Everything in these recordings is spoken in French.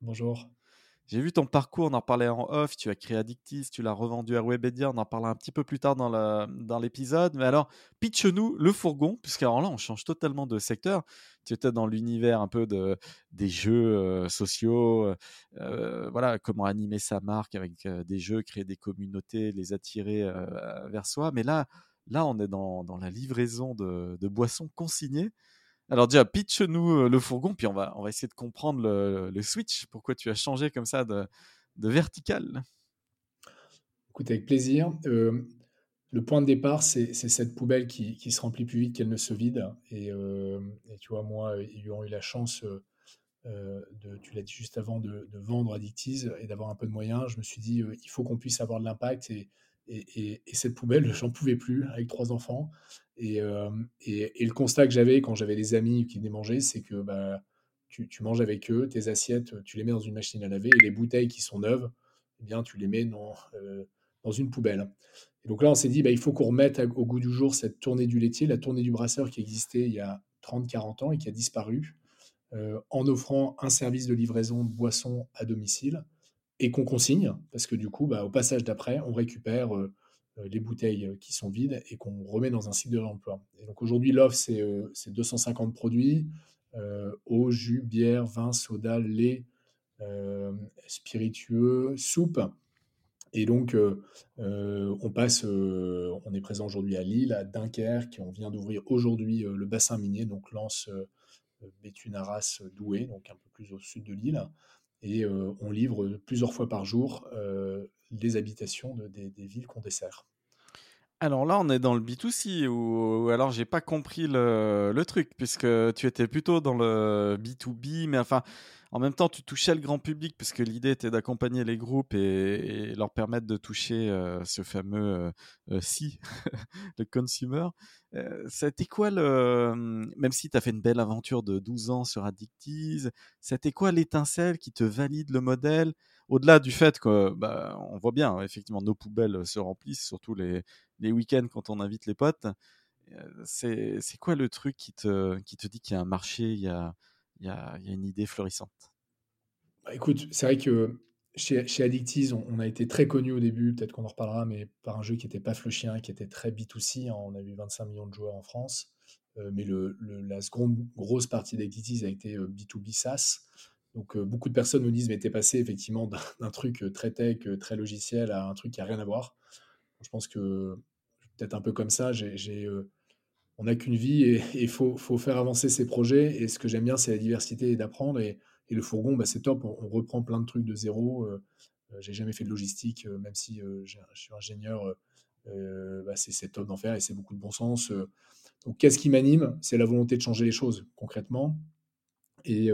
Bonjour. J'ai vu ton parcours, on en parlait en off, tu as créé Addictis, tu l'as revendu à Webedia, on en parlera un petit peu plus tard dans l'épisode. Mais alors, pitch-nous le fourgon, puisqu'alors là, on change totalement de secteur. Tu étais dans l'univers un peu de, des jeux euh, sociaux, euh, euh, voilà, comment animer sa marque avec des jeux, créer des communautés, les attirer vers soi. Mais là, là, on est dans, dans la livraison de, de boissons consignées. Alors déjà, pitch-nous euh, le fourgon, puis on va, on va essayer de comprendre le, switch. Pourquoi tu as changé comme ça de, de vertical? Écoute, avec plaisir. Euh, le point de départ, c'est cette poubelle qui, qui, se remplit plus vite qu'elle ne se vide. Et, euh, tu vois, moi, ayant eu la chance, de, tu l'as dit juste avant, de, de vendre Addictiz et d'avoir un peu de moyens, je me suis dit, il faut qu'on puisse avoir de l'impact. Et, et, cette poubelle, j'en pouvais plus avec trois enfants. Et, le constat que j'avais quand j'avais des amis qui venaient manger, c'est que bah, tu, manges avec eux, tes assiettes, tu les mets dans une machine à laver, et les bouteilles qui sont neuves, eh bien, tu les mets dans, dans une poubelle. Et donc là, on s'est dit, bah, il faut qu'on remette au goût du jour cette tournée du laitier, la tournée du brasseur qui existait il y a 30-40 ans et qui a disparu, en offrant un service de livraison de boissons à domicile et qu'on consigne, parce que du coup, bah, au passage d'après, on récupère les bouteilles euh, qui sont vides et qu'on remet dans un site de réemploi. Donc aujourd'hui, l'offre, c'est 250 produits, eau, jus, bière, vin, soda, lait, spiritueux, soupe. Et donc, on passe, on est présent aujourd'hui à Lille, à Dunkerque, on vient d'ouvrir aujourd'hui le bassin minier, donc Lance, Béthune, Arras, Douai, donc un peu plus au sud de Lille et on livre plusieurs fois par jour les habitations des, villes qu'on dessert. Alors là, on est dans le B2C ou, alors j'ai pas compris le, truc puisque tu étais plutôt dans le B2B, mais enfin, en même temps, tu touchais le grand public puisque l'idée était d'accompagner les groupes et, leur permettre de toucher euh, ce fameux euh, si, le consumer. Euh, c'était quoi le. Même si tu as fait une belle aventure de 12 ans sur Addictiz, c'était quoi l'étincelle qui te valide le modèle? Au-delà du fait que, bah, on voit bien, effectivement, nos poubelles se remplissent, surtout les, week-ends quand on invite les potes. C'est quoi le truc qui te, dit qu'il y a un marché, il y a une idée florissante? Bah, écoute, c'est vrai que chez, chez Addictiz, on, a été très connu au début, peut-être qu'on en reparlera, mais par un jeu qui n'était pas chien, qui était très B2C. Hein, on a eu 25 millions de joueurs en France. Mais la seconde grosse partie d'Addictiz a été B2B euh, SaaS. Donc euh, beaucoup de personnes nous disent, mais t'es passé effectivement d'un truc très tech, très logiciel à un truc qui n'a rien à voir. Je pense que peut-être un peu comme ça, j'ai on n'a qu'une vie et il faut, faire avancer ses projets. Et ce que j'aime bien, c'est la diversité et d'apprendre. Et, le fourgon, bah, c'est top. On, reprend plein de trucs de zéro. Euh, euh, j'ai jamais fait de logistique, euh, même si je suis ingénieur. Bah, c'est top d'en faire et c'est beaucoup de bon sens. donc, qu'est-ce qui m'anime? C'est la volonté de changer les choses concrètement et,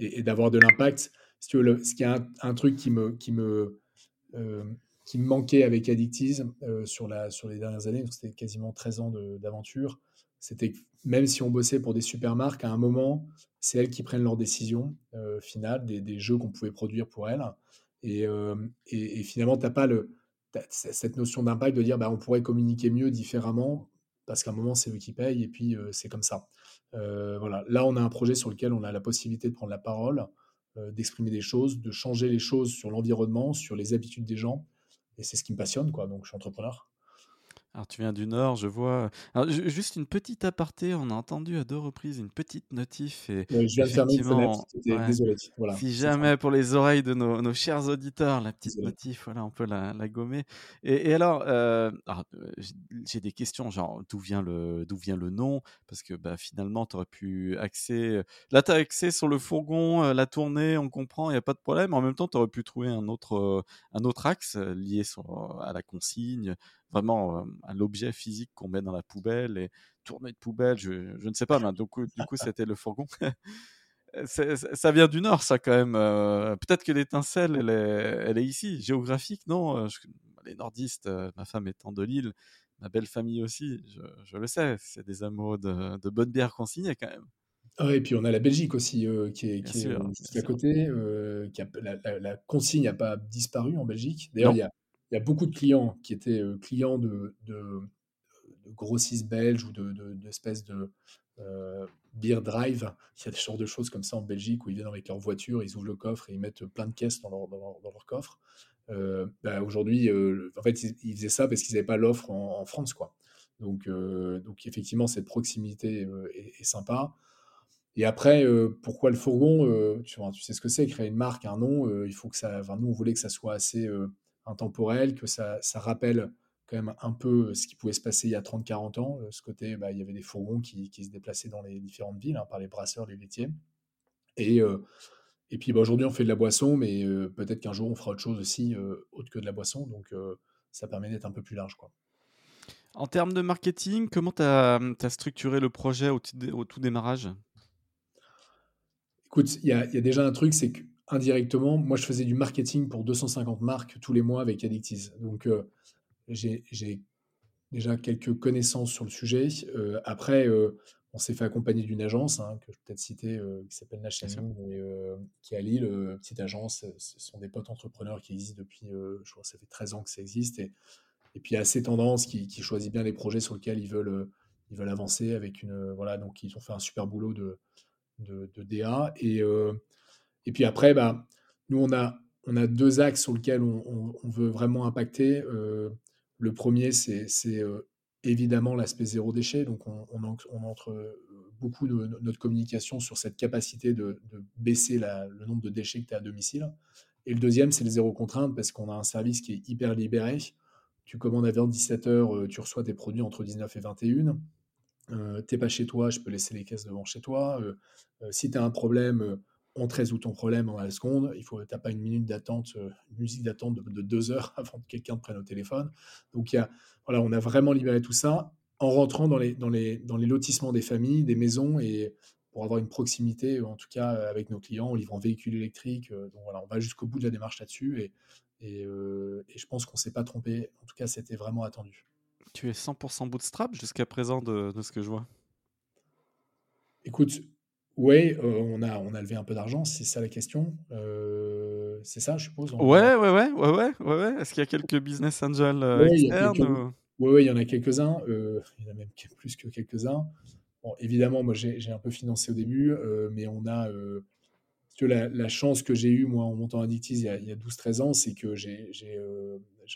et, d'avoir de l'impact. Ce qui est un, truc qui me, qui me qui me manquait avec Addictiz euh, sur, la, sur les dernières années, c'était quasiment 13 ans d'aventure, c'était même si on bossait pour des super marques, à un moment, c'est elles qui prennent leurs décisions euh, finales, des, jeux qu'on pouvait produire pour elles. Et, euh, finalement, tu n'as pas le, cette notion d'impact de dire bah, on pourrait communiquer mieux, différemment, parce qu'à un moment, c'est eux qui payent, et puis c'est comme ça. Voilà. Là, on a un projet sur lequel on a la possibilité de prendre la parole, d'exprimer des choses, de changer les choses sur l'environnement, sur les habitudes des gens, et c'est ce qui me passionne, quoi. Donc, je suis entrepreneur. Alors tu viens du Nord, je vois. Alors, juste une petite aparté, on a entendu à deux reprises une petite notif. Et je viens de fermer une fenêtre, désolé. Voilà, si jamais pour les oreilles de nos, chers auditeurs, la petite notif, voilà, on peut la, gommer. Et, alors, euh, euh, j'ai des questions, genre d'où vient le d'où vient le nom? Parce que bah, finalement, tu aurais pu axer. Là, tu as axé sur le fourgon, euh, la tournée, on comprend, il n'y a pas de problème. En même temps, tu aurais pu trouver un autre, un autre axe lié à la consigne vraiment euh, à l'objet physique qu'on met dans la poubelle et tourner de poubelle, je, je ne sais pas, mais du coup, c'était le fourgon. ça vient du nord, ça quand même. Peut-être que l'étincelle, elle est, elle est ici, géographique, non Les nordistes, ma femme étant de Lille, ma belle famille aussi, je, le sais, c'est des amoureux de, de bonne bière consignée quand même. Ah et puis on a la Belgique aussi qui est, qui est à côté. qui a, la, consigne n'a pas disparu en Belgique. D'ailleurs, il y a, y a, beaucoup de clients qui étaient clients de, grossistes belges ou d'espèces de, de beer drive. Il y a des genres de choses comme ça en Belgique où ils viennent avec leur voiture, ils ouvrent le coffre et ils mettent plein de caisses dans leur, coffre. Bah, aujourd'hui, en fait, ils, faisaient ça parce qu'ils n'avaient pas l'offre en, France. quoi. Donc, donc effectivement, cette proximité est, sympa. Et après, pourquoi le fourgon tu, tu, sais ce que c'est, créer une marque, un nom, il faut que ça. Nous, on voulait que ça soit assez intemporel, que ça, ça, rappelle quand même un peu ce qui pouvait se passer il y a 30-40 ans. ce côté, bah, il y avait des fourgons qui, qui, se déplaçaient dans les différentes villes hein, par les brasseurs, les laitiers. Et, et puis bah, aujourd'hui, on fait de la boisson, mais peut-être qu'un jour, on fera autre chose aussi, autre que de la boisson. Donc, ça permet d'être un peu plus large. Quoi. En termes de marketing, comment tu as, as, structuré le projet au, au tout démarrage? Écoute, il y, a, déjà un truc, c'est qu'indirectement, moi, je faisais du marketing pour 250 marques tous les mois avec Addictiz. Donc, euh, j'ai déjà quelques connaissances sur le sujet. Euh, après, euh, on s'est fait accompagner d'une agence, hein, que je peux peut-être citer, qui s'appelle Nash qui est à Lille. petite agence, ce sont des potes entrepreneurs qui existent depuis, je crois, ça fait 13 ans que ça existe. Et, et puis, assez tendance qui, qui choisit bien les projets sur lesquels ils veulent, ils veulent avancer avec une. Voilà, donc ils ont fait un super boulot de de, DA. Et, et puis après, bah, nous, on a, on a deux axes sur lesquels on, veut vraiment impacter. Euh, le premier, c'est euh, évidemment l'aspect zéro déchet. Donc, on, entre beaucoup de notre communication sur cette capacité de, baisser le nombre de déchets que tu as à domicile. Et le deuxième, c'est le zéro contrainte parce qu'on a un service qui est hyper libéré. Tu commandes à 17h, tu reçois tes produits entre 19 et 21 euh, t'es pas chez toi, je peux laisser les caisses devant chez toi. Euh, euh, si tu as un problème, on te résout ton problème en la seconde. Il faut, t'as pas une minute d'attente, une musique d'attente de, deux heures avant que quelqu'un te prenne au téléphone. Donc, y a, voilà, on a vraiment libéré tout ça en rentrant dans les, dans les, dans les lotissements des familles, des maisons et pour avoir une proximité, en tout cas avec nos clients, en livrant véhicules électriques. donc voilà, on va jusqu'au bout de la démarche là-dessus et, et, et je pense qu'on s'est pas trompé. En tout cas, c'était vraiment attendu. Tu es 100% bootstrap jusqu'à présent de, ce que je vois? Écoute, oui, euh, on, a, on a levé un peu d'argent, c'est ça la question. Euh, c'est ça, je suppose. Ouais, ouais, ouais, ouais, ouais, ouais, Est-ce qu'il y a quelques business angels euh, externes Oui, il y en a quelques-uns. il y en a même plus que quelques-uns. Bon, évidemment, moi, j'ai un peu financé au début, mais on a la, chance que j'ai eue, moi, en montant Addictiz il y a, a 12-13 ans, c'est que j'ai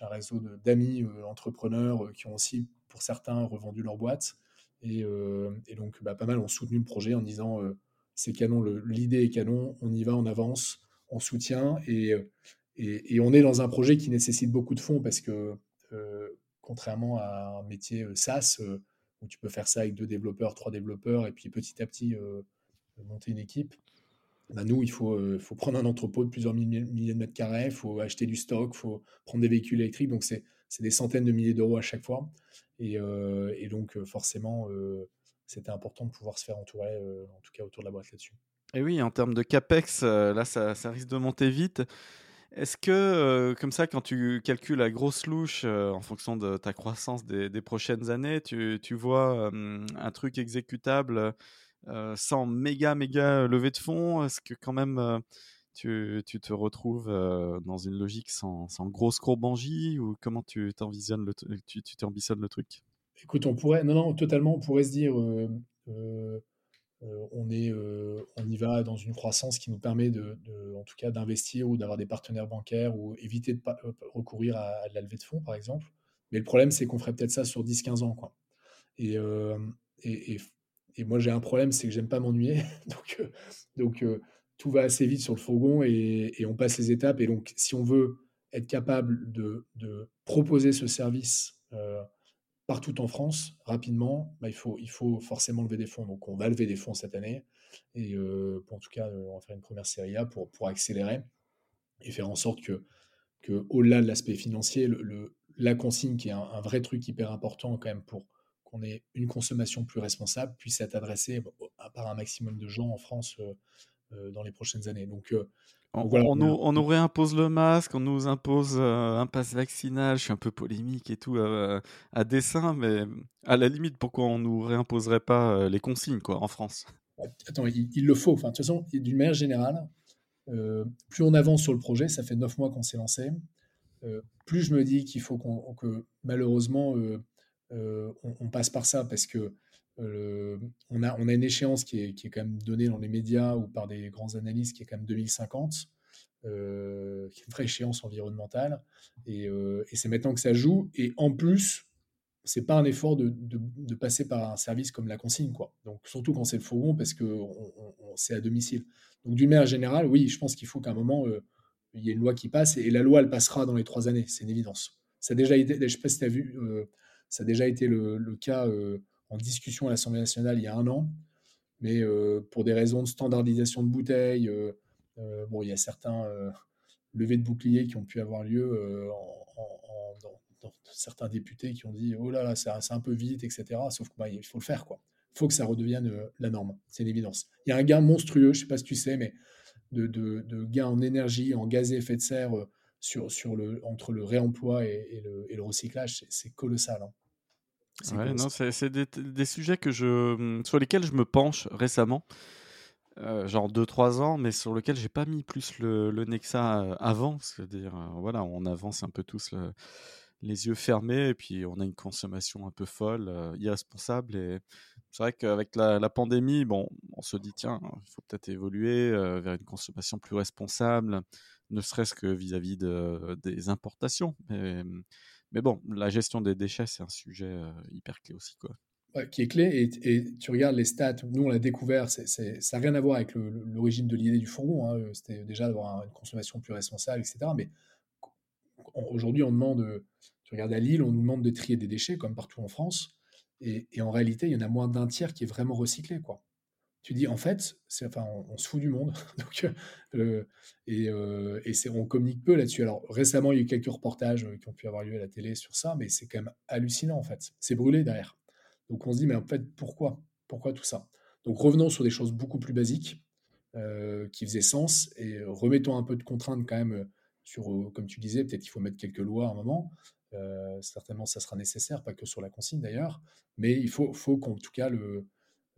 un réseau d'amis entrepreneurs qui ont aussi, pour certains, revendu leur boîte. Et, et donc, bah, pas mal ont soutenu le projet en disant c'est canon, l'idée est canon, on y va, on avance, on soutient. Et, et, et, on est dans un projet qui nécessite beaucoup de fonds parce que, contrairement à un métier SaaS, où tu peux faire ça avec deux développeurs, trois développeurs, et puis petit à petit monter une équipe, bah, nous, il faut, euh, faut prendre un entrepôt de plusieurs milliers, de mètres carrés, il faut acheter du stock, il faut prendre des véhicules électriques. Donc, c'est des centaines de milliers d'euros à chaque fois. Et, euh, donc, euh, forcément, c'était important de pouvoir se faire entourer, en tout cas autour de la boîte là-dessus. Et oui, en termes de CAPEX, là, ça, risque de monter vite. Est-ce que, comme ça, quand tu calcules la grosse louche en fonction de ta croissance des, prochaines années, tu, vois un truc exécutable euh, sans méga, méga levée de fonds? Est-ce que quand même euh, tu, te retrouves euh, dans une logique sans, sans grosse courbangie ou comment tu t'envisionnes le truc? Écoute, on pourrait, non, non, totalement, on pourrait se dire, on, est, on y va dans une croissance qui nous permet de, en tout cas, d'investir ou d'avoir des partenaires bancaires ou éviter de recourir à, la levée de fonds, par exemple. Mais le problème, c'est qu'on ferait peut-être ça sur 10-15 ans, quoi. Et, et, et, moi, j'ai un problème, c'est que j'aime pas m'ennuyer. donc, euh, donc euh, tout va assez vite sur le fourgon et, on passe les étapes. Et donc, si on veut être capable de, proposer ce service euh, partout en France rapidement, bah, il, faut, forcément lever des fonds. Donc, on va lever des fonds cette année. Et en tout cas, on va faire une première série A pour, pour accélérer et faire en sorte que, au-delà de l'aspect financier, la consigne, qui est un, vrai truc hyper important quand même pour qu'on ait une consommation plus responsable, puisse être adressée par un maximum de gens en France euh, dans les prochaines années. Donc, on, on, nous, réimpose le masque, on nous impose un pass vaccinal. Je suis un peu polémique et tout à dessein, mais à la limite, pourquoi on nous réimposerait pas les consignes quoi en France? Attends, il, le faut. Enfin, de toute façon, d'une manière générale, plus on avance sur le projet, ça fait neuf mois qu'on s'est lancé, plus je me dis qu'il faut qu'on, que malheureusement on, passe par ça parce que on, a, on une échéance qui est, quand même donnée dans les médias ou par des grands analystes qui est quand même 2050, euh, qui est une vraie échéance environnementale. Et, et c'est maintenant que ça joue. Et en plus, c'est pas un effort de, passer par un service comme la consigne, quoi. Donc surtout quand c'est le fourgon, parce que c'est à domicile. Donc d'une manière générale, oui, je pense qu'il faut qu'à un moment il y ait une loi qui passe et, la loi elle passera dans les trois années, c'est une évidence. Ça a déjà été, je sais pas si tu as vu, ça a déjà été le cas en discussion à l'Assemblée nationale il y a un an, mais euh, pour des raisons de standardisation de bouteilles, euh, euh, bon, il y a certains levées de boucliers qui ont pu avoir lieu dans, certains députés qui ont dit oh là là, c'est un peu vite, etc. Sauf qu'il bah, faut le faire, quoi. Il faut que ça redevienne la norme, c'est une évidence. Il y a un gain monstrueux, je ne sais pas si tu sais, mais de, de, gains en énergie, en gaz à effet de serre sur, le, entre le réemploi et, le, et le, recyclage, c'est colossal. Hein. Ouais, non, c'est des, des, sujets que je, mmh, sur lesquels je me penche récemment, euh, genre 2-3 ans, mais sur lesquels j'ai pas mis plus le, le nez que ça euh, avant. C'est-à-dire, euh, voilà, on avance un peu tous les yeux fermés et puis on a une consommation un peu folle, irresponsable. Et c'est vrai qu'avec la, la, pandémie, bon, on se dit, tiens, il faut peut-être évoluer vers une consommation plus responsable, ne serait-ce que vis-à-vis de, des importations. Mais, mais bon, la gestion des déchets, c'est un sujet hyper clé aussi. Quoi. qui est clé, et, tu regardes les stats, nous on l'a découvert, ça n'a rien à voir avec l'origine de l'idée du fourgon, hein, c'était déjà d'avoir une consommation plus responsable, etc. Mais aujourd'hui, on demande, tu regardes à Lille, on nous demande de trier des déchets comme partout en France, et, et en réalité, il y en a moins d'un tiers qui est vraiment recyclé. Quoi tu dis en fait, on, se fout du monde. Euh, et, euh, on communique peu là-dessus. Alors récemment, il y a eu quelques reportages euh, qui ont pu avoir lieu à la télé sur ça, mais c'est quand même hallucinant en fait. C'est brûlé derrière. Donc on se dit mais en fait pourquoi? Pourquoi tout ça? Donc revenons sur des choses beaucoup plus basiques qui faisaient sens et remettons un peu de contraintes quand même sur, comme tu disais, peut-être qu'il faut mettre quelques lois à un moment. certainement, ça sera nécessaire, pas que sur la consigne d'ailleurs, mais il faut, faut qu'en tout cas le,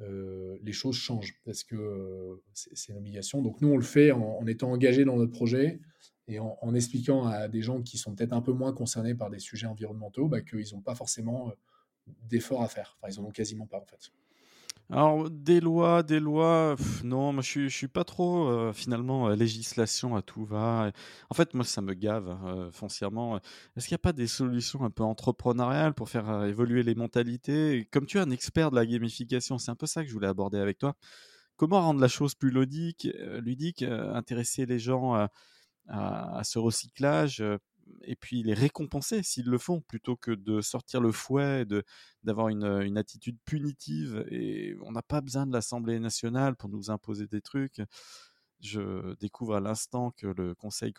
euh, les choses changent parce que euh, c'est une obligation. Donc nous, on le fait en, étant engagé dans notre projet et en, expliquant à des gens qui sont peut-être un peu moins concernés par des sujets environnementaux bah, qu'ils n'ont pas forcément euh, d'efforts à faire. Enfin, ils n'en ont quasiment pas en fait. Alors, des lois, des lois, non, moi je suis, suis pas trop euh, finalement euh, législation à tout va. En fait, moi ça me gave euh, foncièrement. Est-ce qu'il n'y a pas des solutions un peu entrepreneuriales pour faire évoluer les mentalités? Comme tu es un expert de la gamification, c'est un peu ça que je voulais aborder avec toi. Comment rendre la chose plus ludique, ludique intéresser les gens à ce recyclage et puis les récompenser s'ils le font, plutôt que de sortir le fouet, de d'avoir une, une, attitude punitive. Et on n'a pas besoin de l'Assemblée nationale pour nous imposer des trucs. Je découvre à l'instant que le Conseil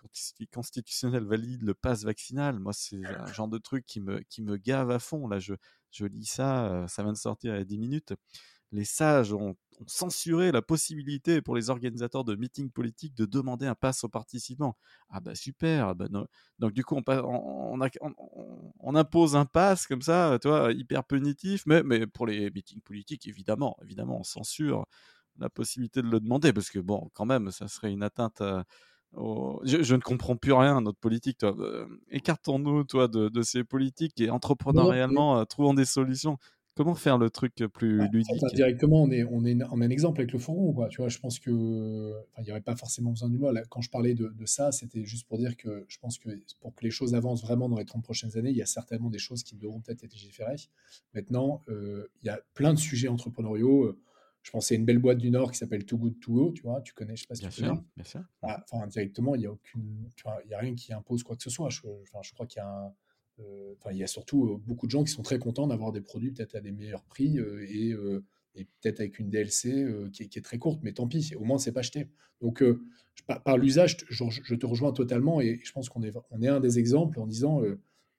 constitutionnel valide le pass vaccinal. Moi, c'est un genre de truc qui me, qui me gave à fond. Là, je, je lis ça, euh, ça vient de sortir il y a 10 minutes les sages ont, censuré la possibilité pour les organisateurs de meetings politiques de demander un pass aux participants. Ah bah super, bah donc du coup on, on, impose un pass comme ça, toi, hyper punitif, mais, mais pour les meetings politiques, évidemment, évidemment, on censure la possibilité de le demander, parce que bon, quand même, ça serait une atteinte Je, ne comprends plus rien à notre politique, toi. Euh, écartons-nous, toi, de, ces politiques et entrepreneurialement, trouvons des solutions. Comment faire le truc plus bah, ludique? Directement, on est, on, est, on un exemple avec le fourgon. Quoi. Tu vois, je pense que il n'y aurait pas forcément besoin d'une loi. quand je parlais de, ça, c'était juste pour dire que je pense que pour que les choses avancent vraiment dans les 30 prochaines années, il y a certainement des choses qui devront peut-être être légiférées. Maintenant, euh, il y a plein de sujets entrepreneuriaux. Je pensais à une belle boîte du Nord qui s'appelle Too Good To Go, tu vois, tu connais, je sais pas si bien tu sûr, Bien sûr. Ah, enfin, il n'y a aucune, tu vois, il y a rien qui impose quoi que ce soit. Je, enfin, je crois qu'il y a un, euh, il y a surtout euh, beaucoup de gens qui sont très contents d'avoir des produits peut-être à des meilleurs prix euh, et, peut-être avec une DLC qui est, très courte, mais tant pis, au moins c'est pas acheté. Donc par, l'usage, je, te rejoins totalement et je pense qu'on est, un des exemples en disant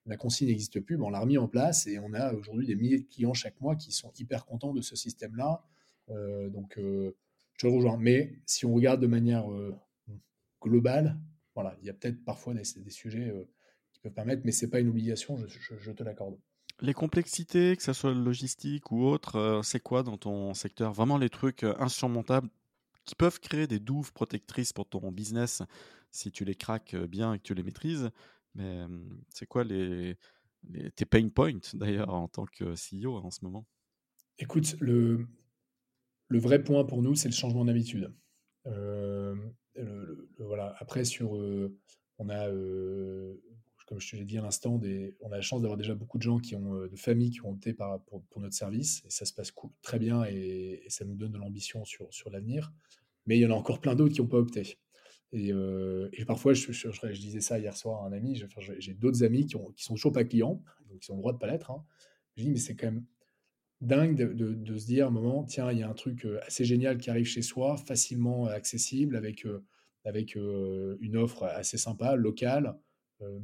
la consigne n'existe plus, on l'a remis en place et on a aujourd'hui des milliers de clients chaque mois qui sont hyper contents de ce système-là. donc je te rejoins. Mais si on regarde de manière globale, voilà, il y a peut-être parfois des sujets qui peuvent permettre, mais c'est pas une obligation, je, je te l'accorde. Les complexités, que ce soit logistique ou autre, c'est quoi dans ton secteur? Vraiment les trucs insurmontables qui peuvent créer des douves protectrices pour ton business si tu les craques bien et que tu les maîtrises. Mais c'est quoi les, tes pain points d'ailleurs en tant que CEO en ce moment? Écoute, le, le vrai point pour nous, c'est le changement d'habitude. Euh, voilà. Après, sur, on a, comme je te l'ai dit à l'instant, on a la chance d'avoir déjà beaucoup de gens qui ont, de familles qui ont opté pour, notre service, et ça se passe très bien, et, ça nous donne de l'ambition sur, l'avenir. Mais il y en a encore plein d'autres qui n'ont pas opté. Et, parfois, je, disais ça hier soir à un ami, j'ai d'autres amis qui, ont, qui sont toujours pas clients, donc ils ont le droit de pas l'être. Hein. Je dis, mais c'est quand même dingue de, se dire à un moment, tiens, il y a un truc assez génial qui arrive chez soi, facilement accessible, avec une offre assez sympa, locale,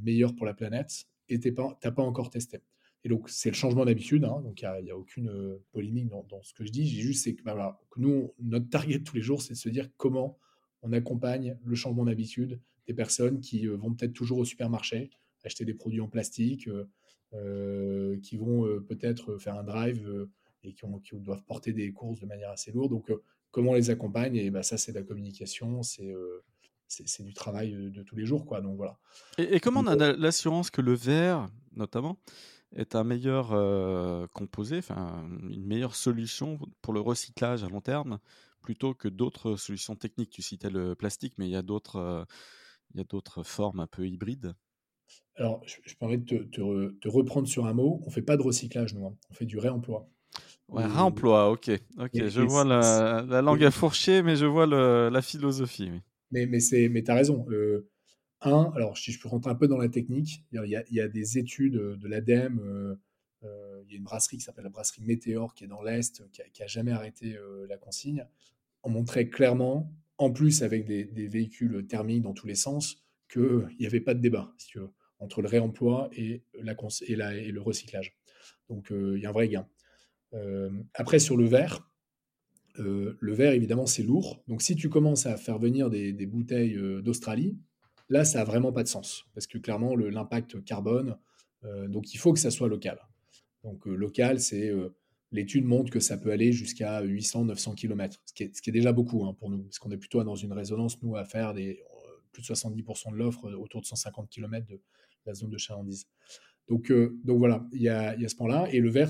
meilleure pour la planète, et tu n'as pas encore testé. Et donc, c'est le changement d'habitude, hein, donc il n'y a, aucune polémique dans, ce que je dis. J'ai juste, c'est que, bah, que nous, notre target tous les jours, c'est de se dire comment on accompagne le changement d'habitude des personnes qui vont peut-être toujours au supermarché acheter des produits en plastique, euh, qui vont euh, peut-être faire un drive euh, et qui, doivent porter des courses de manière assez lourde. Donc, comment on les accompagne? Et bah, ça, c'est de la communication, c'est c'est du travail de, tous les jours. Quoi. Donc, voilà. Et, comment on a l'assurance que le verre, notamment, est un meilleur composé, enfin une meilleure solution pour le recyclage à long terme plutôt que d'autres solutions techniques? Tu citais le plastique, mais il y a d'autres, il y a d'autres formes un peu hybrides. Alors, je, je permets de te, reprendre sur un mot. On fait pas de recyclage, nous. Hein. On fait du réemploi. Ouais, réemploi, ok. ok. je vois la, langue à fourcher, mais je vois la philosophie. Mais, mais, mais tu as raison. Euh, un, alors si je peux rentrer un peu dans la technique, il y a, des études de l'ADEME. Euh, euh, il y a une brasserie qui s'appelle la brasserie Météor qui est dans l'Est, qui, a, jamais arrêté la consigne. On montrait clairement, en plus avec des, véhicules thermiques dans tous les sens, qu'il n'y avait pas de débat, entre le réemploi et, la, et, et le recyclage. Donc euh, il y a un vrai gain. Euh, après, sur le verre, euh, le verre, évidemment, c'est lourd. Donc si tu commences à faire venir des, bouteilles d'Australie, là, ça n'a vraiment pas de sens. Parce que clairement, l'impact carbone, donc il faut que ça soit local. Donc local, c'est l'étude montre que ça peut aller jusqu'à 800-900 km, ce qui, est, déjà beaucoup hein, pour nous, parce qu'on est plutôt dans une résonance, nous, à faire plus de 70% de l'offre autour de 150 km de, la zone de chalandise. Donc, euh, donc voilà, il y a, y ce point-là. Et le verre,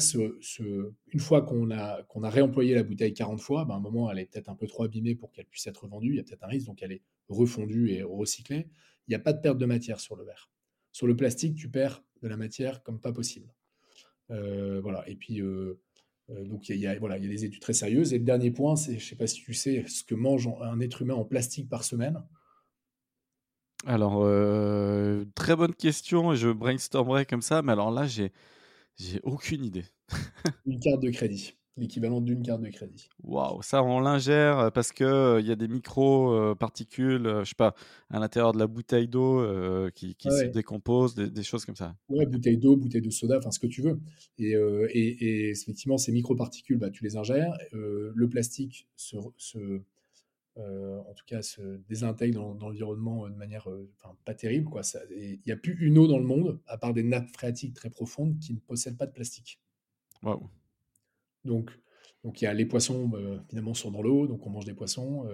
une fois qu'on a, qu'on a réemployé la bouteille 40 fois, ben, à un moment, elle est peut-être un peu trop abîmée pour qu'elle puisse être vendue. Il y a peut-être un risque, donc elle est refondue et recyclée. Il n'y a pas de perte de matière sur le verre. Sur le plastique, tu perds de la matière comme pas possible. Euh, voilà. Et puis, euh, donc il y, a, voilà, il y a des études très sérieuses. Et le dernier point, c'est, je ne sais pas si tu sais, ce que mange un être humain en plastique par semaine. Alors, euh, très bonne question. Je brainstormerai comme ça, mais alors là, j'ai, j'ai aucune idée. une carte de crédit, l'équivalent d'une carte de crédit. Waouh, ça on l'ingère euh, parce que euh, il y a des micro particules, je sais pas, à l'intérieur de la bouteille d'eau qui, qui se décomposent, des, choses comme ça. Ouais, bouteille d'eau, bouteille de soda, enfin ce que tu veux. Et, et, et effectivement, ces microparticules, bah, tu les ingères. le plastique se, se euh, en tout cas se désintègre dans, l'environnement euh, de manière euh, pas terrible. Il n'y a plus une eau dans le monde, à part des nappes phréatiques très profondes, qui ne possèdent pas de plastique. Donc, donc il y a les poissons, évidemment, sont dans l'eau, donc on mange des poissons.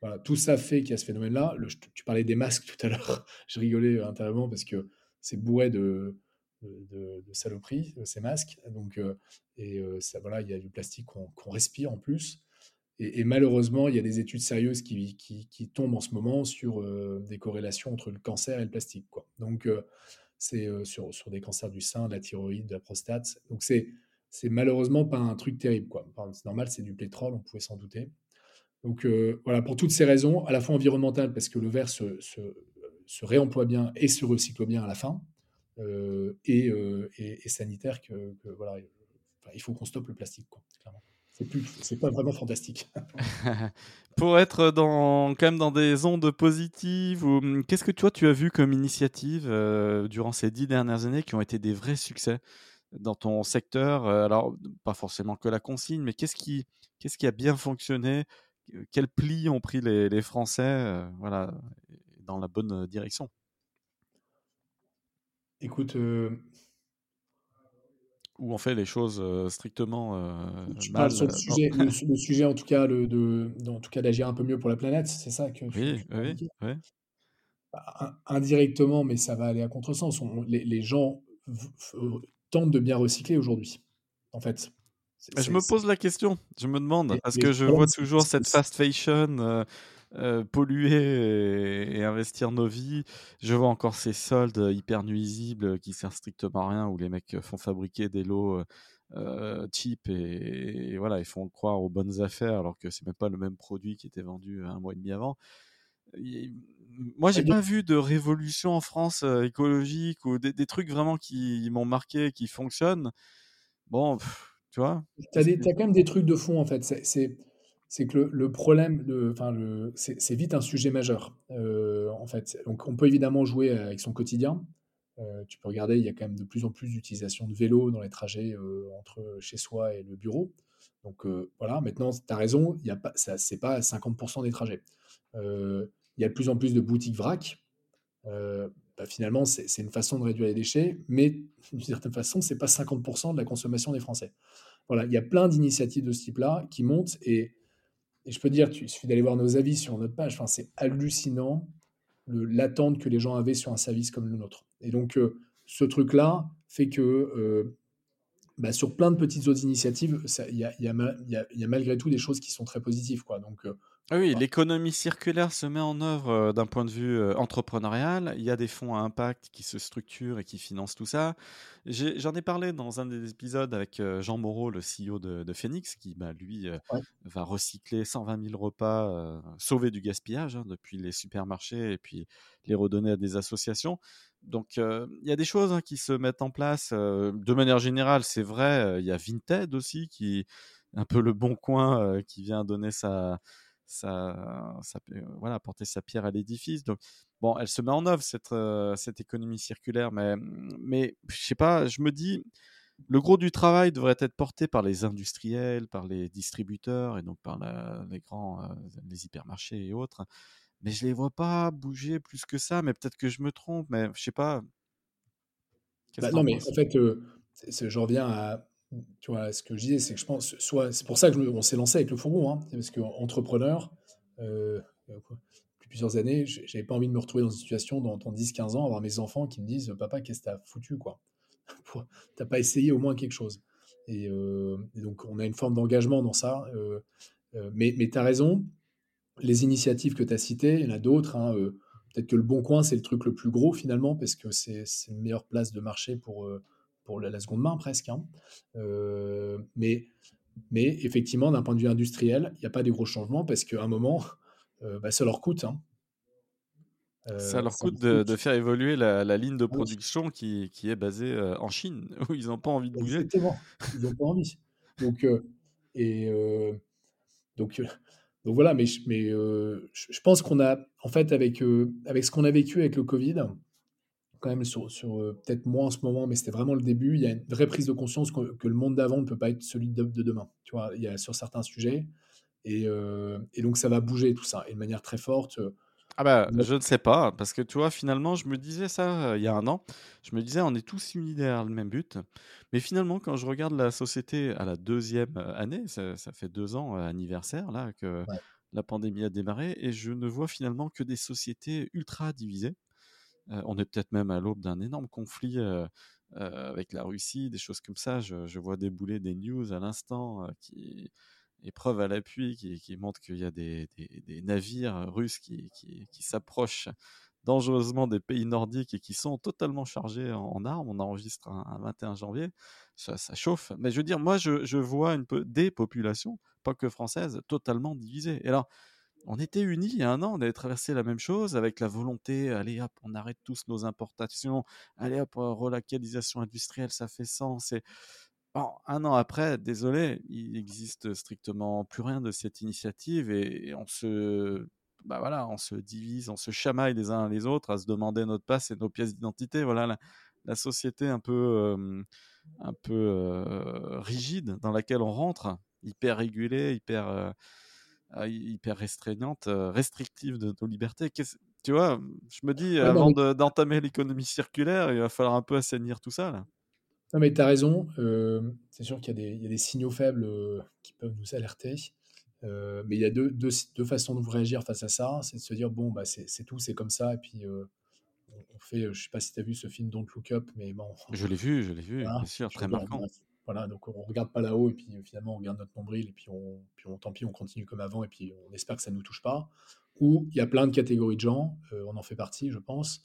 voilà, tout ça fait qu'il y a ce phénomène-là. Tu parlais des masques tout à l'heure, je rigolais intérieurement parce que c'est bourré de, de, saloperies, ces masques. Donc, et ça, voilà, il y a du plastique qu'on respire en plus. Et, malheureusement, il y a des études sérieuses qui, tombent en ce moment sur euh, des corrélations entre le cancer et le plastique. Donc, euh, c'est euh, sur, des cancers du sein, de la thyroïde, de la prostate. Donc, c'est, c'est malheureusement pas un truc terrible. C'est normal, c'est du pétrole, on pouvait s'en douter. Donc, voilà, pour toutes ces raisons, à la fois environnementales, parce que le verre se, réemploie bien et se recycle bien à la fin, et, et, sanitaire, que, il faut qu'on stoppe le plastique, clairement c'est pas vraiment fantastique. Pour être dans, quand même dans des ondes positives, ou, hum, qu'est-ce que toi tu as vu comme initiative euh, durant ces dix dernières années qui ont été des vrais succès dans ton secteur? Euh, Alors, pas forcément que la consigne, mais qu'est-ce qui, qu'est-ce qui a bien fonctionné? Quel pli ont pris les, les Français, voilà, dans la bonne direction? Écoute, où on fait les choses strictement euh, tu mal. parles sur le sujet, le, le sujet en tout cas, le, de, en tout cas d'agir un peu mieux pour la planète, c'est ça que Oui, oui, oui. Bah, indirectement, mais ça va aller à contresens. On, les, les gens tentent de bien recycler aujourd'hui, en fait. Je me pose la question, je me demande, parce que je vois toujours cette fast fashion euh, polluer et, investir nos vies. Je vois encore ces soldes hyper nuisibles qui servent strictement à rien, où les mecs font fabriquer des lots euh, cheap et, voilà, ils font croire aux bonnes affaires alors que c'est même pas le même produit qui était vendu un mois et demi avant. moi, j'ai pas vu de révolution en France euh, écologique ou des, des, trucs vraiment qui m'ont marqué, qui fonctionnent. Bon, tu vois. Tu as, as, quand même des trucs de fond en fait. C'est c'est que le, problème, enfin, c'est vite un sujet majeur. Euh, en fait, donc on peut évidemment jouer avec son quotidien. Euh, tu peux regarder, il y a quand même de plus en plus d'utilisation de vélo dans les trajets euh, entre chez soi et le bureau. Donc voilà, maintenant, tu as raison, y a pas, c'est pas 50% des trajets. il y a de plus en plus de boutiques vrac. Bah, finalement, c'est une façon de réduire les déchets, mais d'une certaine façon, c'est pas 50% de la consommation des Français. Voilà, il y a plein d'initiatives de ce type-là qui montent et et je peux dire, il suffit d'aller voir nos avis sur notre page. Enfin, c'est hallucinant l'attente que les gens avaient sur un service comme le nôtre. Et donc, euh, ce truc-là fait que euh, bah, sur plein de petites autres initiatives, il y a, y, y a, malgré tout des choses qui sont très positives. Quoi. Donc, euh, ah oui, l'économie circulaire se met en œuvre d'un point de vue entrepreneurial. Il y a des fonds à impact qui se structurent et qui financent tout ça. J'en ai, parlé dans un des épisodes avec Jean Moreau, le CEO de, Phoenix, qui, bah, lui, va recycler 120 000 repas, sauver du gaspillage hein, depuis les supermarchés et puis les redonner à des associations. Donc, il y a des choses hein, qui se mettent en place. de manière générale, c'est vrai, il y a Vinted aussi, qui un peu le bon coin, qui vient donner sa ça, ça peut voilà, apporter sa pierre à l'édifice. Donc, bon, elle se met en œuvre, cette, cette économie circulaire, mais, mais je sais pas, je me dis, le gros du travail devrait être porté par les industriels, par les distributeurs et donc par les grands, les hypermarchés et autres. Mais je les vois pas bouger plus que ça, mais peut-être que je me trompe, mais je sais pas. Bah non, mais en fait, je reviens à, tu vois, ce que je disais, c'est que je pense, soit c'est pour ça que s'est lancé avec le fourgon, hein, parce qu'entrepreneur, euh, euh depuis plusieurs années, j'avais pas envie de me retrouver dans une situation dans, 10-15 ans, avoir mes enfants qui me disent, papa, qu'est-ce que t'as foutu, quoi? T'as pas essayé au moins quelque chose. Et, euh, donc, on a une forme d'engagement dans ça. Euh, mais mais tu as raison, les initiatives que tu as citées, il y en a d'autres. Hein, Peut-être que le Bon Coin, c'est le truc le plus gros finalement, parce que c'est une meilleure place de marché pour pour la, seconde main presque. Hein. Euh, mais, mais effectivement, d'un point de vue industriel, il n'y a pas de gros changements parce qu'à un moment, euh, bah, ça leur coûte. Hein. Euh, ça leur coûte, de, faire évoluer la, ligne de production qui, qui, est basée en Chine, où ils n'ont pas envie de bouger. Exactement, ils n'ont pas envie. Donc, et, donc, donc voilà, mais, mais je pense qu'on a, en fait, avec, avec ce qu'on a vécu avec le Covid, quand même sur, sur euh, peut-être moins en ce moment, mais c'était vraiment le début. Il y a une vraie prise de conscience que, le monde d'avant ne peut pas être celui de, demain. Tu vois, il y a sur certains sujets. Et, euh, et, donc ça va bouger tout ça, et de manière très forte. Euh, ah bah, je ne sais pas, parce que tu vois, finalement, je me disais ça il y a un an. Je me disais, on est tous unis derrière le même but. Mais finalement, quand je regarde la société à la deuxième année, ça, fait deux ans anniversaire là que la pandémie a démarré, et je ne vois finalement que des sociétés ultra divisées. On est peut-être même à l'aube d'un énorme conflit avec la Russie, des choses comme ça. Je, vois débouler des news à l'instant qui preuve à l'appui qui, montrent qu'il y a des, navires russes qui, s'approchent dangereusement des pays nordiques et qui sont totalement chargés en, armes. On enregistre un, 21 janvier, ça, chauffe. Mais je veux dire, moi, je, vois une des populations, pas que françaises, totalement divisées. Et alors, on était unis il y a un an, on avait traversé la même chose avec la volonté, allez hop, on arrête tous nos importations, allez hop, relocalisation industrielle, ça fait sens. Et un an après, désolé, il n'existe strictement plus rien de cette initiative et, on se, bah voilà, on se divise, on se chamaille les uns les autres à se demander notre passe et nos pièces d'identité. Voilà la, société un peu, un peu rigide dans laquelle on rentre, hyper régulée, hyper hyper restreignante, restrictive de nos libertés. Tu vois, je me dis, avant d'entamer l'économie circulaire, il va falloir un peu assainir tout ça. Là. Non, mais tu as raison. c'est sûr qu'il y, y, a des signaux faibles qui peuvent nous alerter. mais il y a deux, deux, deux, façons de vous réagir face à ça. C'est de se dire, bon, bah, c'est tout, c'est comme ça. Et puis, on fait, je sais pas si tu as vu ce film Don't Look Up, mais bon. Je l'ai vu, je l'ai vu, bien sûr, très marquant. Voilà, donc on regarde pas là-haut et puis finalement on regarde notre nombril et puis on, puis on, tant pis, on continue comme avant et puis on espère que ça ne nous touche pas. Ou il y a plein de catégories de gens, on en fait partie, je pense,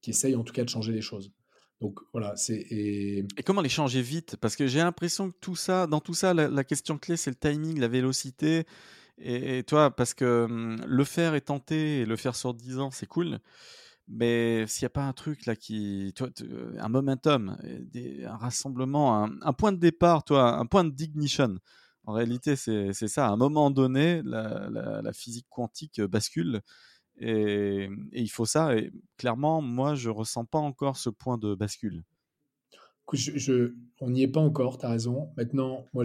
qui essayent en tout cas de changer les choses. Donc voilà, c'est et... comment les changer vite? Parce que j'ai l'impression que tout ça, dans tout ça, la, question clé c'est le timing, la vélocité. Et, toi, parce que hum, le faire et tenter et le faire sur 10 ans, c'est cool. Mais s'il n'y a pas un truc là qui, toi, un momentum, un rassemblement, un, point de départ, toi, un point d'ignition. En réalité, c'est ça. À un moment donné, la, physique quantique bascule et, il faut ça. Et clairement, moi, je ressens pas encore ce point de bascule. Je, on n'y est pas encore, tu as raison. Maintenant, moi,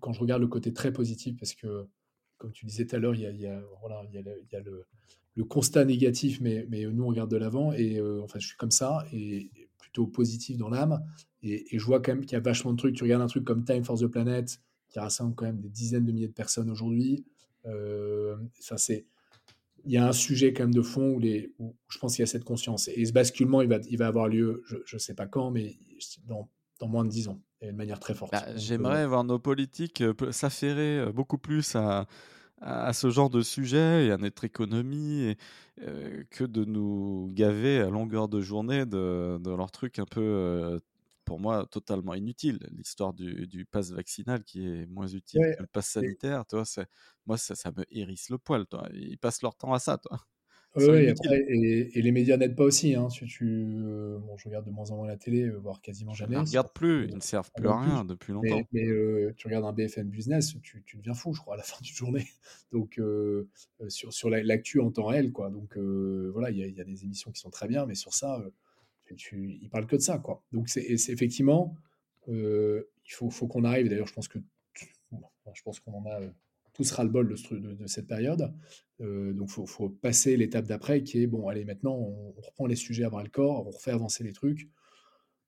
quand je regarde le côté très positif, parce que, comme tu disais tout à l'heure, il y a le, le, constat négatif, mais, mais nous, on regarde de l'avant. Et euh, enfin, je suis comme ça, et plutôt positif dans l'âme. Et, et, je vois quand même qu'il y a vachement de trucs. Tu regardes un truc comme Time for the Planet, qui rassemble quand même des dizaines de milliers de personnes aujourd'hui. Euh, ça, c'est il y a un sujet quand même de fond où, les, où je pense qu'il y a cette conscience. Et ce basculement, il va, il va avoir lieu, je ne sais pas quand, mais dans, dans, moins de dix ans, et de manière très forte. Bah, j'aimerais euh, voir nos politiques s'affairer beaucoup plus à, à, ce genre de sujet et à notre économie, et, que de nous gaver à longueur de journée de, de leurs trucs un peu pour moi totalement inutile. L'histoire du, du pass vaccinal qui est moins utile que le pass sanitaire, toi, moi ça, ça, me hérisse le poil. Toi. Ils passent leur temps à ça. Toi. Oui, et, les médias n'aident pas aussi. Hein. Tu, tu euh, bon, je regarde de moins en moins la télé, euh, voire quasiment jamais. Je ne regarde plus, ils ne servent plus à rien depuis longtemps. Mais, euh, tu regardes un BFM Business, tu, tu, deviens fou, je crois, à la fin d'une journée. Donc, sur, sur l'actu en temps réel, quoi. Donc, voilà, il y, y, a des émissions qui sont très bien, mais sur ça, tu, il parle que de ça, quoi. Donc c'est effectivement, euh, il faut, faut qu'on arrive. D'ailleurs, je pense que je pense qu'on en a tout sera le bol de, de, cette période. Euh, donc faut, faut passer l'étape d'après, qui est bon, allez, maintenant on, reprend les sujets à bras le corps, on refait avancer les trucs.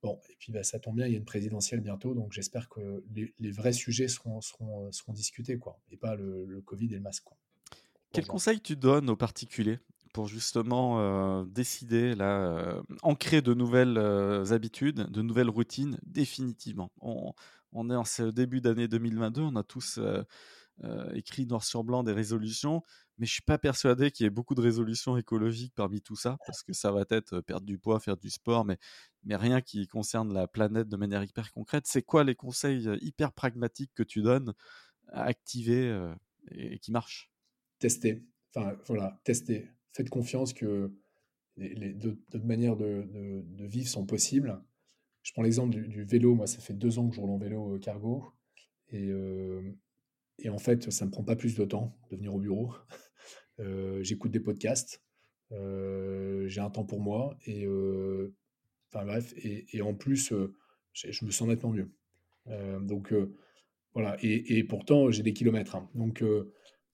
Bon, et puis bah, ça tombe bien, il y a une présidentielle bientôt, donc j'espère que les, vrais sujets seront, seront, seront discutés, quoi, et pas le, Covid et le masque. Quoi. Quel conseil tu donnes aux particuliers pour justement euh, décider, là, euh, ancrer de nouvelles euh, habitudes, de nouvelles routines, définitivement? On, on est en ce début d'année 2022, on a tous écrit noir sur blanc des résolutions, mais je suis pas persuadé qu'il y ait beaucoup de résolutions écologiques parmi tout ça, parce que ça va être perdre du poids, faire du sport, mais, mais rien qui concerne la planète de manière hyper concrète. C'est quoi les conseils hyper pragmatiques que tu donnes à activer et, et qui marchent? Tester. Enfin, voilà, tester faites confiance que d'autres manières de, vivre sont possibles. Je prends l'exemple du, vélo. Moi, ça fait deux ans que je roule en vélo euh, cargo. Et, euh, et, en fait, ça ne me prend pas plus de temps de venir au bureau. Euh, j'écoute des podcasts. j'ai un temps pour moi. Et, enfin, bref. Et, en plus, je me sens nettement mieux. donc, voilà. Et, pourtant, j'ai des kilomètres. Hein. Donc,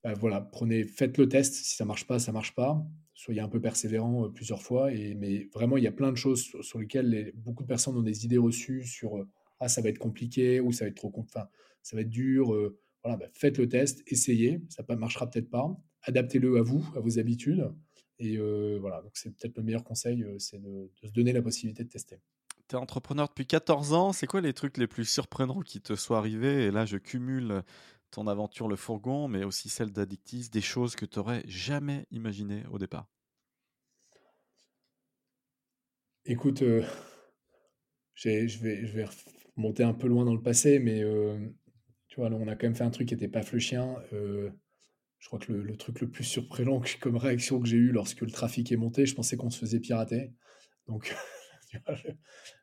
bah, voilà, prenez, faites le test. Si ça marche pas, ça marche pas. Soyez un peu persévérant euh, plusieurs fois. Et, mais vraiment, il y a plein de choses sur, lesquelles beaucoup de personnes ont des idées reçues sur euh, ah ça va être compliqué ou ça va être trop, ça va être dur. Euh, voilà, bah, faites le test, essayez. Ça ne marchera peut-être pas. Adaptez-le à vous, à vos habitudes. Et voilà, donc c'est peut-être le meilleur conseil, c'est de, de se donner la possibilité de tester. Tu es entrepreneur depuis 14 ans. C'est quoi les trucs les plus surprenants qui te soient arrivés? Et là, je cumule ton aventure Le Fourgon, mais aussi celle d'Addictis, des choses que tu n'aurais jamais imaginées au départ Écoute, euh, je, vais, je vais monter un peu loin dans le passé, mais euh, tu vois, on a quand même fait un truc qui n'était pas flechien. Euh, je crois que le, truc le plus surprenant comme réaction que j'ai eu lorsque le trafic est monté, je pensais qu'on se faisait pirater. Donc, tu vois,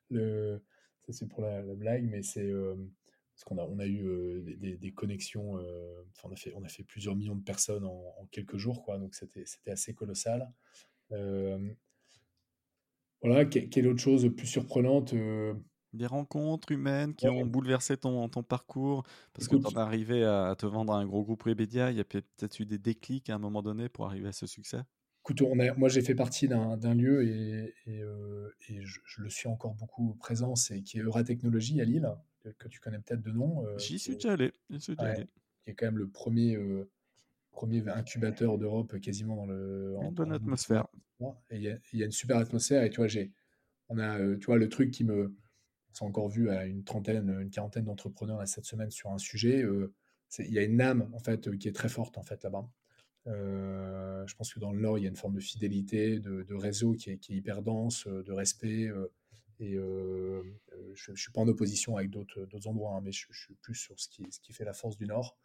le, ça c'est pour la, blague, mais c'est parce qu'on a, on a eu des, connexions, on, a fait, on a fait plusieurs millions de personnes en, quelques jours, quoi, donc c'était, c'était assez colossal. voilà, quelle autre chose plus surprenante des rencontres humaines qui ont bouleversé ton, ton parcours? Parce que tu en es arrivé à, te vendre à un gros groupe Webedia, il y a peut-être eu des déclics à un moment donné pour arriver à ce succès? Écoute, on a, moi j'ai fait partie d'un lieu et, et, euh, et je, le suis encore beaucoup présent, c'est qui est Euratechnologie à Lille, que, tu connais peut-être de nom. Euh, J'y suis déjà allé. Qui est quand même le premier, euh, premier incubateur d'Europe quasiment dans le. Une bonne atmosphère. Et il y, y, a une super atmosphère et tu vois, j'ai, on a, tu vois, le truc qui me, encore vu à une trentaine, une quarantaine d'entrepreneurs cette semaine sur un sujet. il y a une âme en fait qui est très forte en fait là-bas. Euh, je pense que dans le Nord, il y a une forme de fidélité, de, réseau qui est, hyper dense, euh, de respect. Euh, et je ne suis pas en opposition avec d'autres endroits, hein, mais je, suis plus sur ce qui, fait la force du Nord.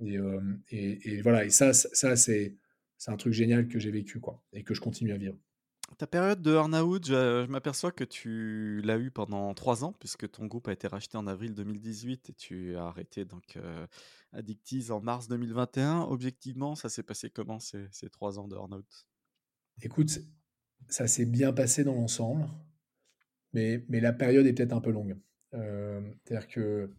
Et, et, voilà, et ça, ça c'est un truc génial que j'ai vécu quoi, et que je continue à vivre. Ta période de earn-out, je, m'aperçois que tu l'as eu pendant trois ans, puisque ton groupe a été racheté en avril 2018 et tu as arrêté donc euh, Addictiz en mars 2021. Objectivement, ça s'est passé comment ces, trois ans de earn-out Écoute, ça s'est bien passé dans l'ensemble, mais, mais la période est peut-être un peu longue. Euh, c'est-à-dire que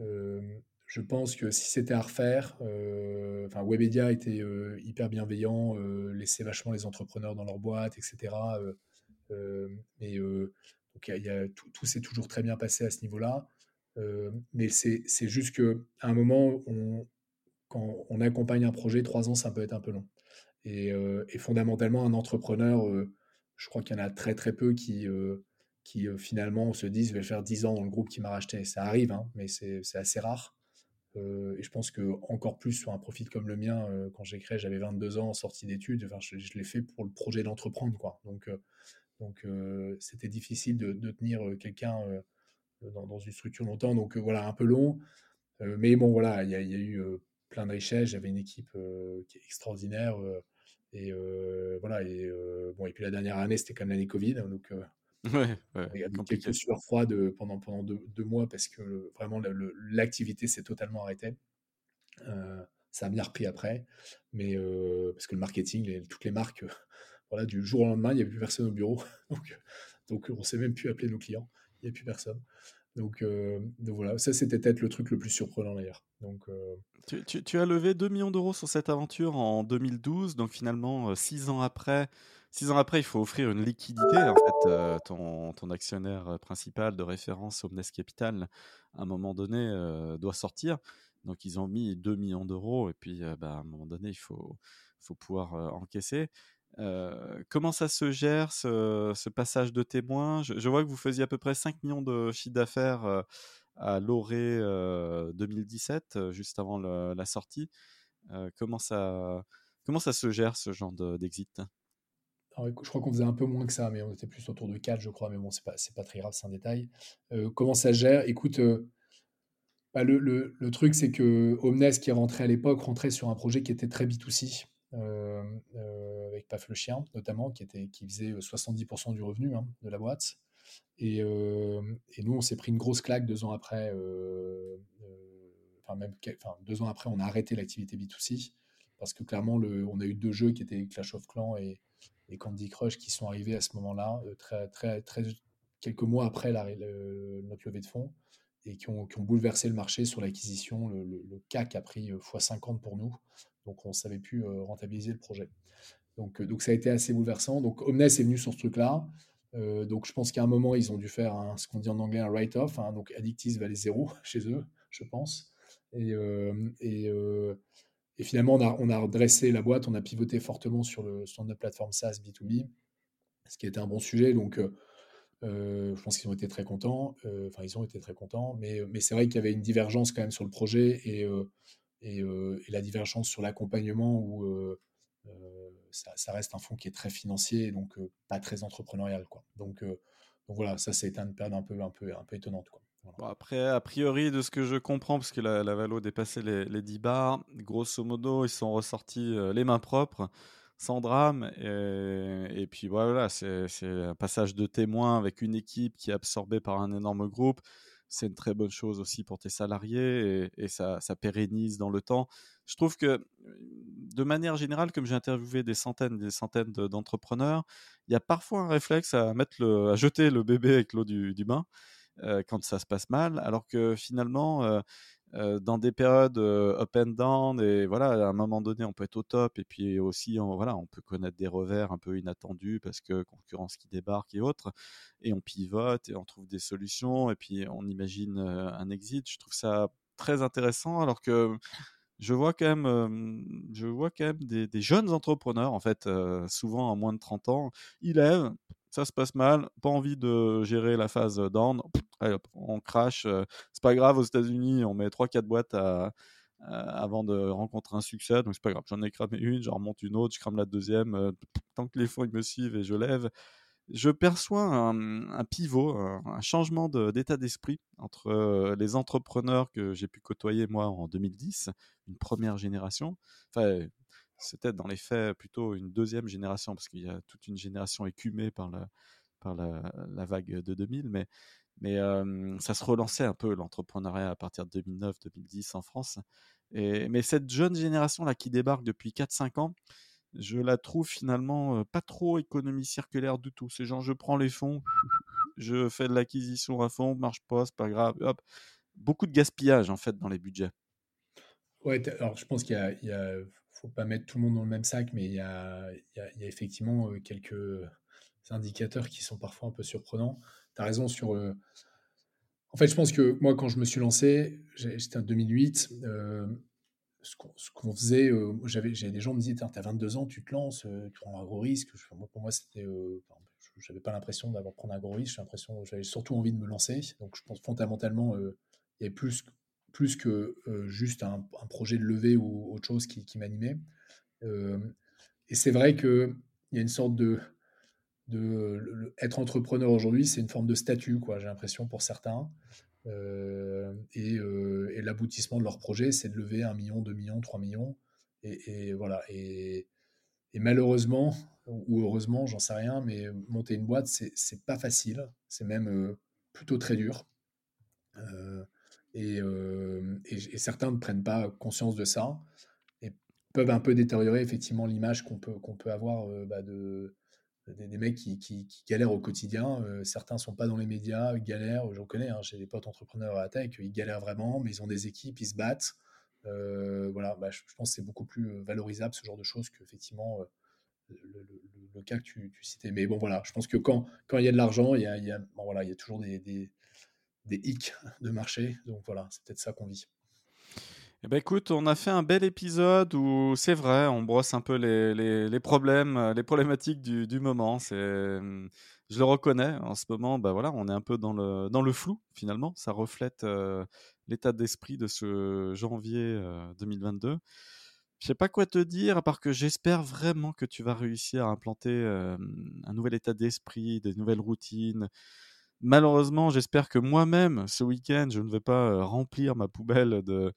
euh, je pense que si c'était à refaire, euh, Webedia était euh, hyper bienveillant, euh, laissait vachement les entrepreneurs dans leur boîte, etc. a, tout, s'est toujours très bien passé à ce niveau-là. mais c'est juste que à un moment, quand on accompagne un projet, trois ans, ça peut être un peu long. Et, fondamentalement, un entrepreneur, je crois qu'il y en a très très peu qui finalement se disent je vais faire dix ans dans le groupe qui m'a racheté. Ça arrive, hein, mais c'est assez rare. Et je pense que encore plus sur un profil comme le mien, quand j'ai créé, j'avais 22 ans en sortie d'études. Enfin, je, l'ai fait pour le projet d'entreprendre, quoi. Donc, donc c'était difficile de, tenir quelqu'un dans, une structure longtemps. Donc voilà, un peu long. mais bon, voilà, il y, a eu plein de richesses. J'avais une équipe qui est extraordinaire. et voilà. Et bon, et puis la dernière année, c'était quand même l'année Covid. Donc Ouais, il y a eu quelques sueurs froides euh, pendant, pendant deux, mois parce que vraiment l'activité s'est totalement arrêtée. Euh, ça a bien repris après, mais euh, parce que le marketing, toutes les marques, voilà, du jour au lendemain, il n'y avait plus personne au bureau. donc, donc on ne sait même plus appeler nos clients. Il n'y a plus personne. Donc, donc voilà, ça c'était peut-être le truc le plus surprenant d'ailleurs. Donc, tu, tu, tu, as levé 2 millions d'euros sur cette aventure en 2012, donc finalement, six ans après, Six ans après, il faut offrir une liquidité. En fait, euh, ton, actionnaire euh, principal de référence, Omnes Capital, à un moment donné, euh, doit sortir. Donc, ils ont mis 2 millions d'euros. Et puis, bah, à un moment donné, il faut, pouvoir encaisser. comment ça se gère, ce, passage de témoin je, vois que vous faisiez à peu près 5 millions de chiffre d'affaires à l'orée 2017, juste avant la sortie. comment ça se gère, ce genre d'exit? Je crois qu'on faisait un peu moins que ça, mais on était plus autour de 4, je crois. Mais bon, c'est pas, pas très grave, c'est un détail. Euh, comment ça gère? Écoute, euh, bah, le, le, truc, c'est que Omnes, qui rentré à l'époque, rentrait sur un projet qui était très B2C, euh, avec Paf le chien, notamment, qui, était, qui faisait 70% du revenu hein, de la boîte. Et, et nous, on s'est pris une grosse claque deux ans après. Enfin, même enfin, deux ans après, on a arrêté l'activité B2C parce que clairement, on a eu deux jeux qui étaient Clash of Clans et, Candy Crush qui sont arrivés à ce moment-là, euh, très, très, très, quelques mois après notre levée de fonds, et qui ont, bouleversé le marché sur l'acquisition. Le, CAC a pris x50 euh, pour nous, donc on ne savait plus euh, rentabiliser le projet. Donc, ça a été assez bouleversant. Donc Omnes est venu sur ce truc-là. donc je pense qu'à un moment, ils ont dû faire ce qu'on dit en anglais un write-off. Hein. donc Addictis valait zéro chez eux, je pense. Et, et finalement, on a, redressé la boîte, on a pivoté fortement sur, le, sur notre plateforme SaaS B2B, ce qui était un bon sujet. Donc, euh, euh, je pense qu'ils ont été très contents. Euh, enfin, ils ont été très contents. Mais, c'est vrai qu'il y avait une divergence quand même sur le projet et, et, la divergence sur l'accompagnement où ça, reste un fonds qui est très financier, donc pas très entrepreneurial. Donc, voilà, ça, c'est une période un peu, un peu, un peu étonnante. Après, a priori, de ce que je comprends, parce que la, la Valo dépassait les, les 10 bars, grosso modo, ils sont ressortis euh, les mains propres, sans drame. Et, puis voilà, c'est un passage de témoin avec une équipe qui est absorbée par un énorme groupe. C'est une très bonne chose aussi pour tes salariés et, ça, ça, pérennise dans le temps. Je trouve que, de manière générale, comme j'ai interviewé des centaines des centaines d'entrepreneurs, il y a parfois un réflexe à, mettre le, à jeter le bébé avec l'eau du, du bain. Quand ça se passe mal, alors que finalement, dans des périodes up and down et voilà à un moment donné on peut être au top et puis aussi on, voilà on peut connaître des revers un peu inattendus parce que concurrence qui débarque et autres et on pivote et on trouve des solutions et puis on imagine un exit. Je trouve ça très intéressant alors que je vois quand même, je vois quand même des, jeunes entrepreneurs, en fait, souvent à moins de 30 ans, ils lèvent, ça se passe mal, pas envie de gérer la phase down, on crache, c'est pas grave, aux États-Unis, on met 3-4 boîtes avant de rencontrer un succès, donc c'est pas grave, j'en ai cramé une, j'en remonte une autre, je crame la deuxième, tant que les ils me suivent et je lève, je perçois un, pivot, un, changement d'état d'esprit entre euh, les entrepreneurs que j'ai pu côtoyer moi en 2010, une première génération. Enfin, c'était dans les faits plutôt une deuxième génération parce qu'il y a toute une génération écumée par la, par la, vague de 2000, mais, mais ça se relançait un peu l'entrepreneuriat à partir de 2009-2010 en France. Et, mais cette jeune génération là qui débarque depuis 4-5 ans, je la trouve finalement pas trop économie circulaire du tout. C'est genre, je prends les fonds, je fais de l'acquisition à fond, marche pas, c'est pas grave, hop. Beaucoup de gaspillage en fait dans les budgets. Ouais, alors je pense qu'il y a, faut pas mettre tout le monde dans le même sac, mais il y a, effectivement quelques indicateurs qui sont parfois un peu surprenants. Tu as raison sur. En fait, je pense que moi, quand je me suis lancé, j'étais en 2008 ce qu'on faisait, euh, j'avais, des gens me disaient, tu as 22 ans, tu te lances, euh, tu prends un gros risque. pour moi, c'était, euh, j'avais pas l'impression d'avoir pris un gros risque, j'avais surtout envie de me lancer. Donc, je pense fondamentalement, il y avait plus, plus que juste un, projet de levée ou autre chose qui, m'animait. et c'est vrai qu'il y a une sorte de, être entrepreneur aujourd'hui, c'est une forme de statut, quoi. J'ai l'impression pour certains. Et, l'aboutissement de leur projet, c'est de lever 1 million, 2 millions, 3 millions. Et, voilà. Et, malheureusement, ou heureusement, j'en sais rien, mais monter une boîte, c'est pas facile. C'est même plutôt très dur. Et, certains ne prennent pas conscience de ça et peuvent un peu détériorer effectivement l'image qu'on peut, qu'on peut avoir bah, de, des, mecs qui, qui, galèrent au quotidien. Euh, certains sont pas dans les médias, galèrent. J'en connais, hein, j'ai des potes entrepreneurs à la tech, ils galèrent vraiment, mais ils ont des équipes, ils se battent. Euh, voilà, bah, je, pense que c'est beaucoup plus euh, valorisable ce genre de choses qu'effectivement le, cas que tu, citais. Mais bon, voilà, je pense que quand, quand il y a de l'argent, il y a, voilà, il y a toujours des, des hicks de marché. Donc voilà, c'est peut-être ça qu'on vit. Eh ben écoute, on a fait un bel épisode où c'est vrai, on brosse un peu les, problèmes, euh, les problématiques du, moment. C'est, je le reconnais. En ce moment, bah voilà, on est un peu dans le dans le flou finalement. Ça reflète euh, l'état d'esprit de ce janvier 2022. Euh, je sais pas quoi te dire, à part que j'espère vraiment que tu vas réussir à implanter un nouvel état d'esprit, des nouvelles routines. Malheureusement, j'espère que moi-même, ce week-end, je ne vais pas remplir ma poubelle de,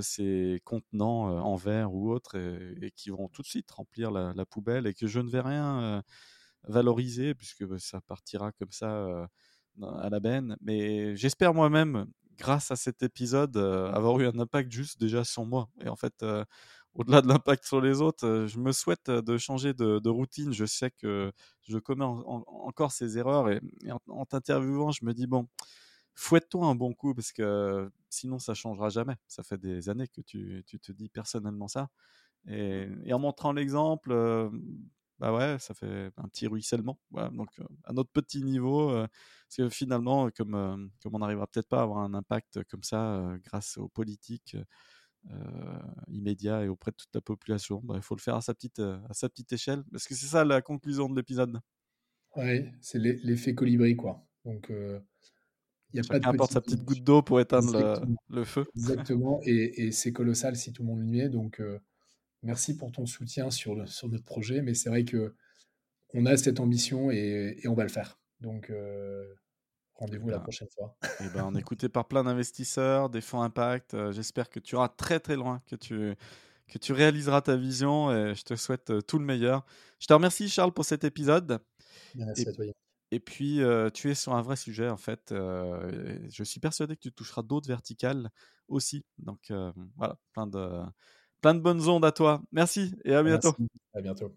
ces contenants en verre ou autres et, qui vont tout de suite remplir la, poubelle et que je ne vais rien valoriser puisque bah, ça partira comme ça à la benne. Mais j'espère moi-même, grâce à cet épisode, avoir eu un impact juste déjà sur moi. Et en fait, au-delà de l'impact sur les autres, je me souhaite de changer de, routine. Je sais que je commets encore ces erreurs et, en, t'interviewant, je me dis, bon, fouette-toi un bon coup parce que sinon ça changera jamais. Ça fait des années que tu, te dis personnellement ça. Et, en montrant l'exemple, euh, bah ouais, ça fait un petit ruissellement. donc euh, à notre petit niveau, euh, parce que finalement, comme, comme on n'arrivera peut-être pas à avoir un impact comme ça grâce aux politiques immédiats et auprès de toute la population, bah, il faut le faire à sa petite, à sa petite échelle. Parce que c'est ça la conclusion de l'épisode. Oui, c'est l'effet colibri, quoi. Donc, il n'y a pas de apporte sa petite goutte d'eau pour éteindre le, feu. Exactement, et, c'est colossal si tout le monde y est. Donc, euh, merci pour ton soutien sur, le, sur notre projet. Mais c'est vrai que on a cette ambition et, on va le faire. Donc, euh, rendez-vous la bah, prochaine fois. Et ben, on est écouté par plein d'investisseurs, des fonds impact. Euh, j'espère que tu iras très très loin, que tu, que tu réaliseras ta vision et je te souhaite tout le meilleur. Je te remercie Charles pour cet épisode. Merci à toi. Et puis, tu es sur un vrai sujet, en fait. je suis persuadé que tu toucheras d'autres verticales aussi. Donc, voilà, plein de, plein de bonnes ondes à toi. Merci et à bientôt. À bientôt.